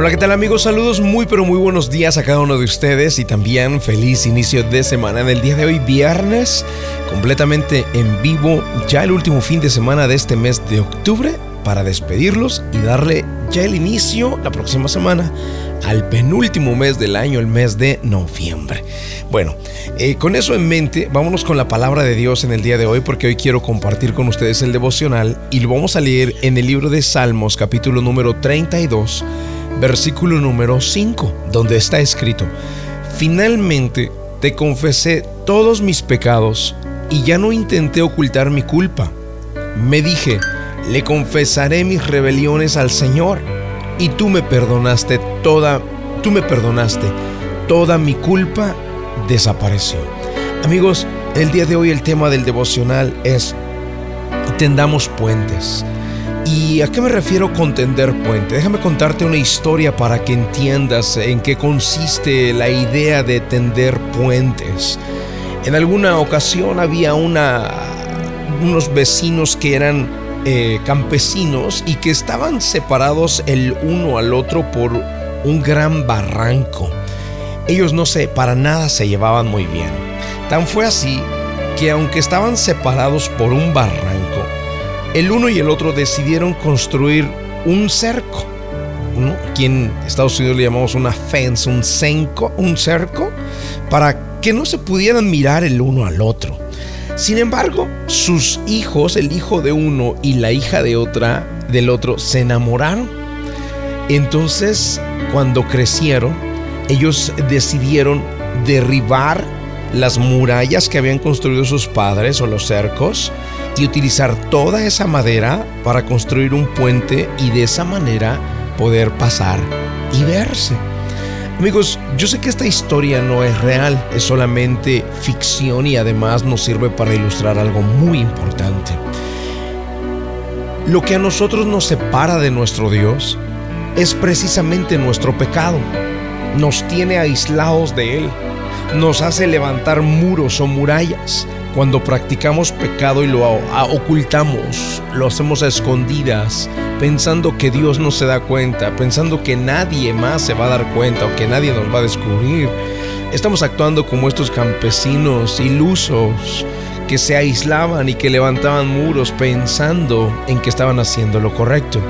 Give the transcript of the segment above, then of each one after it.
Hola, ¿qué tal amigos? Saludos muy pero muy buenos días a cada uno de ustedes y también feliz inicio de semana en el día de hoy, viernes, completamente en vivo, ya el último fin de semana de este mes de octubre para despedirlos y darle ya el inicio la próxima semana al penúltimo mes del año, el mes de noviembre. Bueno, eh, con eso en mente, vámonos con la palabra de Dios en el día de hoy porque hoy quiero compartir con ustedes el devocional y lo vamos a leer en el libro de Salmos capítulo número 32 versículo número 5, donde está escrito, Finalmente te confesé todos mis pecados y ya no intenté ocultar mi culpa. Me dije, le confesaré mis rebeliones al Señor y tú me perdonaste toda, tú me perdonaste, toda mi culpa desapareció. Amigos, el día de hoy el tema del devocional es tendamos puentes. ¿Y a qué me refiero con tender puente? Déjame contarte una historia para que entiendas en qué consiste la idea de tender puentes. En alguna ocasión había unos vecinos que eran eh, campesinos y que estaban separados el uno al otro por un gran barranco. Ellos no sé, para nada se llevaban muy bien. Tan fue así que aunque estaban separados por un barranco, el uno y el otro decidieron construir un cerco. Aquí en Estados Unidos le llamamos una fence, un cenco, un cerco, para que no se pudieran mirar el uno al otro. Sin embargo, sus hijos, el hijo de uno y la hija de otra, del otro, se enamoraron. Entonces, cuando crecieron, ellos decidieron derribar las murallas que habían construido sus padres o los cercos y utilizar toda esa madera para construir un puente y de esa manera poder pasar y verse. Amigos, yo sé que esta historia no es real, es solamente ficción y además nos sirve para ilustrar algo muy importante. Lo que a nosotros nos separa de nuestro Dios es precisamente nuestro pecado. Nos tiene aislados de Él, nos hace levantar muros o murallas, cuando practicamos pecado y lo ocultamos, lo hacemos a escondidas, pensando que Dios no se da cuenta, pensando que nadie más se va a dar cuenta o que nadie nos va a descubrir, estamos actuando como estos campesinos ilusos que se aislaban y que levantaban muros pensando en que estaban haciendo lo correcto.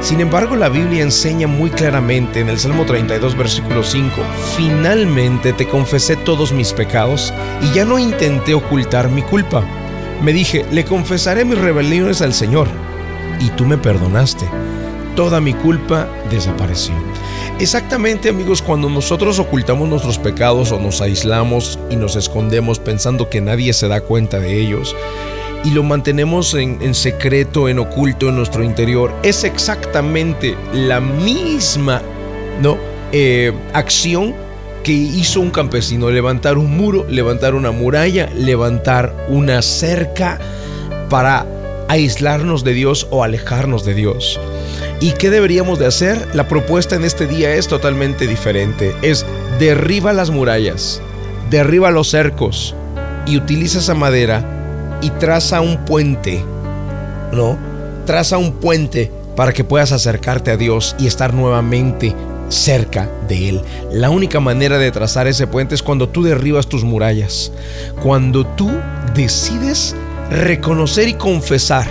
Sin embargo, la Biblia enseña muy claramente en el Salmo 32, versículo 5, finalmente te confesé todos mis pecados y ya no intenté ocultar mi culpa. Me dije, le confesaré mis rebeliones al Señor y tú me perdonaste. Toda mi culpa desapareció. Exactamente amigos, cuando nosotros ocultamos nuestros pecados o nos aislamos y nos escondemos pensando que nadie se da cuenta de ellos, y lo mantenemos en, secreto, en oculto en nuestro interior, es exactamente la misma ¿no? Eh, acción que hizo un campesino, levantar un muro, levantar una muralla, levantar una cerca para aislarnos de Dios o alejarnos de Dios. ¿Y qué deberíamos de hacer? La propuesta en este día es totalmente diferente. Es derriba las murallas, derriba los cercos y utiliza esa madera y traza un puente, ¿no? Traza un puente para que puedas acercarte a Dios y estar nuevamente cerca de Él. La única manera de trazar ese puente es cuando tú derribas tus murallas, cuando tú decides reconocer y confesar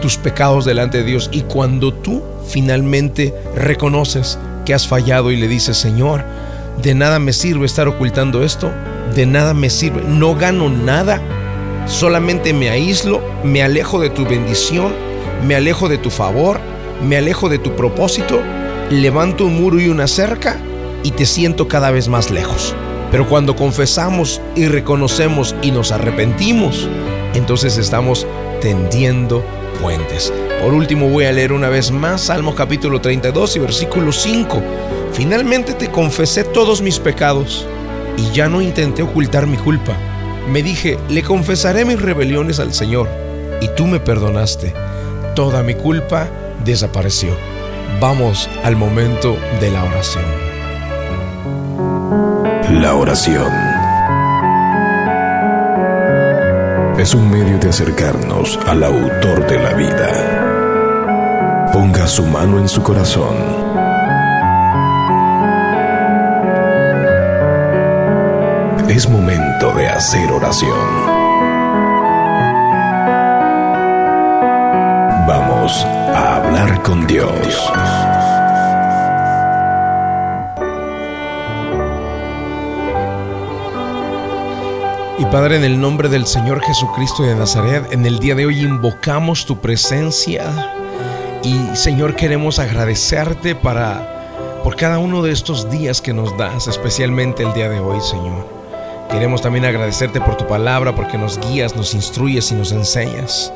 tus pecados delante de Dios y cuando tú finalmente reconoces que has fallado y le dices, Señor, de nada me sirve estar ocultando esto, de nada me sirve, no gano nada Solamente me aíslo, me alejo de tu bendición, me alejo de tu favor, me alejo de tu propósito, levanto un muro y una cerca y te siento cada vez más lejos. Pero cuando confesamos y reconocemos y nos arrepentimos, entonces estamos tendiendo puentes. Por último voy a leer una vez más Salmo capítulo 32 y versículo 5. Finalmente te confesé todos mis pecados y ya no intenté ocultar mi culpa me dije, le confesaré mis rebeliones al Señor, y tú me perdonaste. Toda mi culpa desapareció. Vamos al momento de la oración. La oración es un medio de acercarnos al autor de la vida. Ponga su mano en su corazón Es momento de hacer oración. Vamos a hablar con Dios. Y Padre, en el nombre del Señor Jesucristo de Nazaret, en el día de hoy invocamos tu presencia y Señor queremos agradecerte para por cada uno de estos días que nos das, especialmente el día de hoy, Señor. Queremos también agradecerte por tu palabra, porque nos guías, nos instruyes y nos enseñas.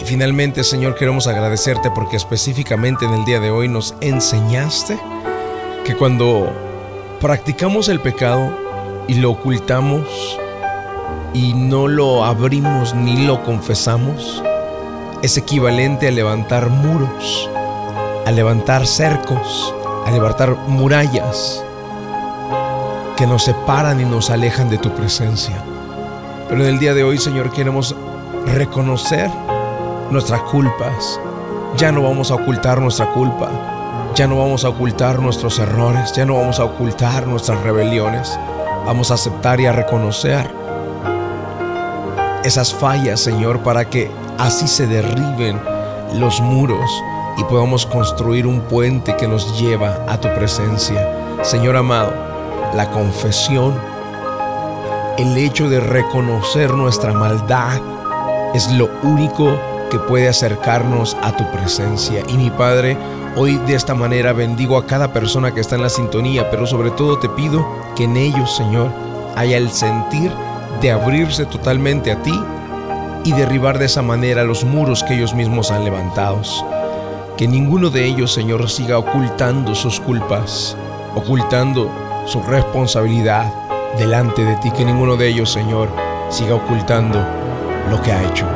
Y finalmente, Señor, queremos agradecerte porque específicamente en el día de hoy nos enseñaste que cuando practicamos el pecado y lo ocultamos, y no lo abrimos ni lo confesamos, es equivalente a levantar muros, a levantar cercos, a levantar murallas que nos separan y nos alejan de tu presencia. Pero en el día de hoy, Señor, queremos reconocer nuestras culpas. Ya no vamos a ocultar nuestra culpa. Ya no vamos a ocultar nuestros errores. Ya no vamos a ocultar nuestras rebeliones. Vamos a aceptar y a reconocer esas fallas, Señor, para que así se derriben los muros y podamos construir un puente que nos lleva a tu presencia. Señor amado, la confesión, el hecho de reconocer nuestra maldad es lo único que puede acercarnos a tu presencia. Y mi Padre, hoy de esta manera bendigo a cada persona que está en la sintonía, pero sobre todo te pido que en ellos, Señor, haya el sentir de abrirse totalmente a ti y derribar de esa manera los muros que ellos mismos han levantado. Que ninguno de ellos, Señor, siga ocultando sus culpas, ocultando su responsabilidad delante de ti. Que ninguno de ellos, Señor, siga ocultando lo que ha hecho.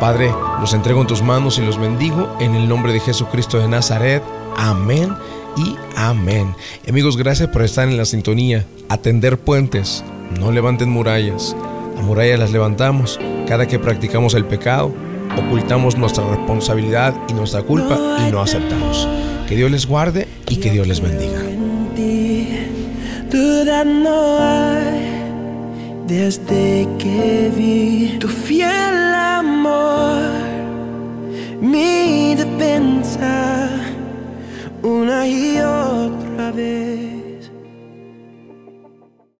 Padre, los entrego en tus manos y los bendigo en el nombre de Jesucristo de Nazaret. Amén y amén. Amigos, gracias por estar en la sintonía. Atender puentes, no levanten murallas. Las murallas las levantamos cada que practicamos el pecado, ocultamos nuestra responsabilidad y nuestra culpa y no aceptamos. Que Dios les guarde y que Dios les bendiga. Desde que vi tu fiel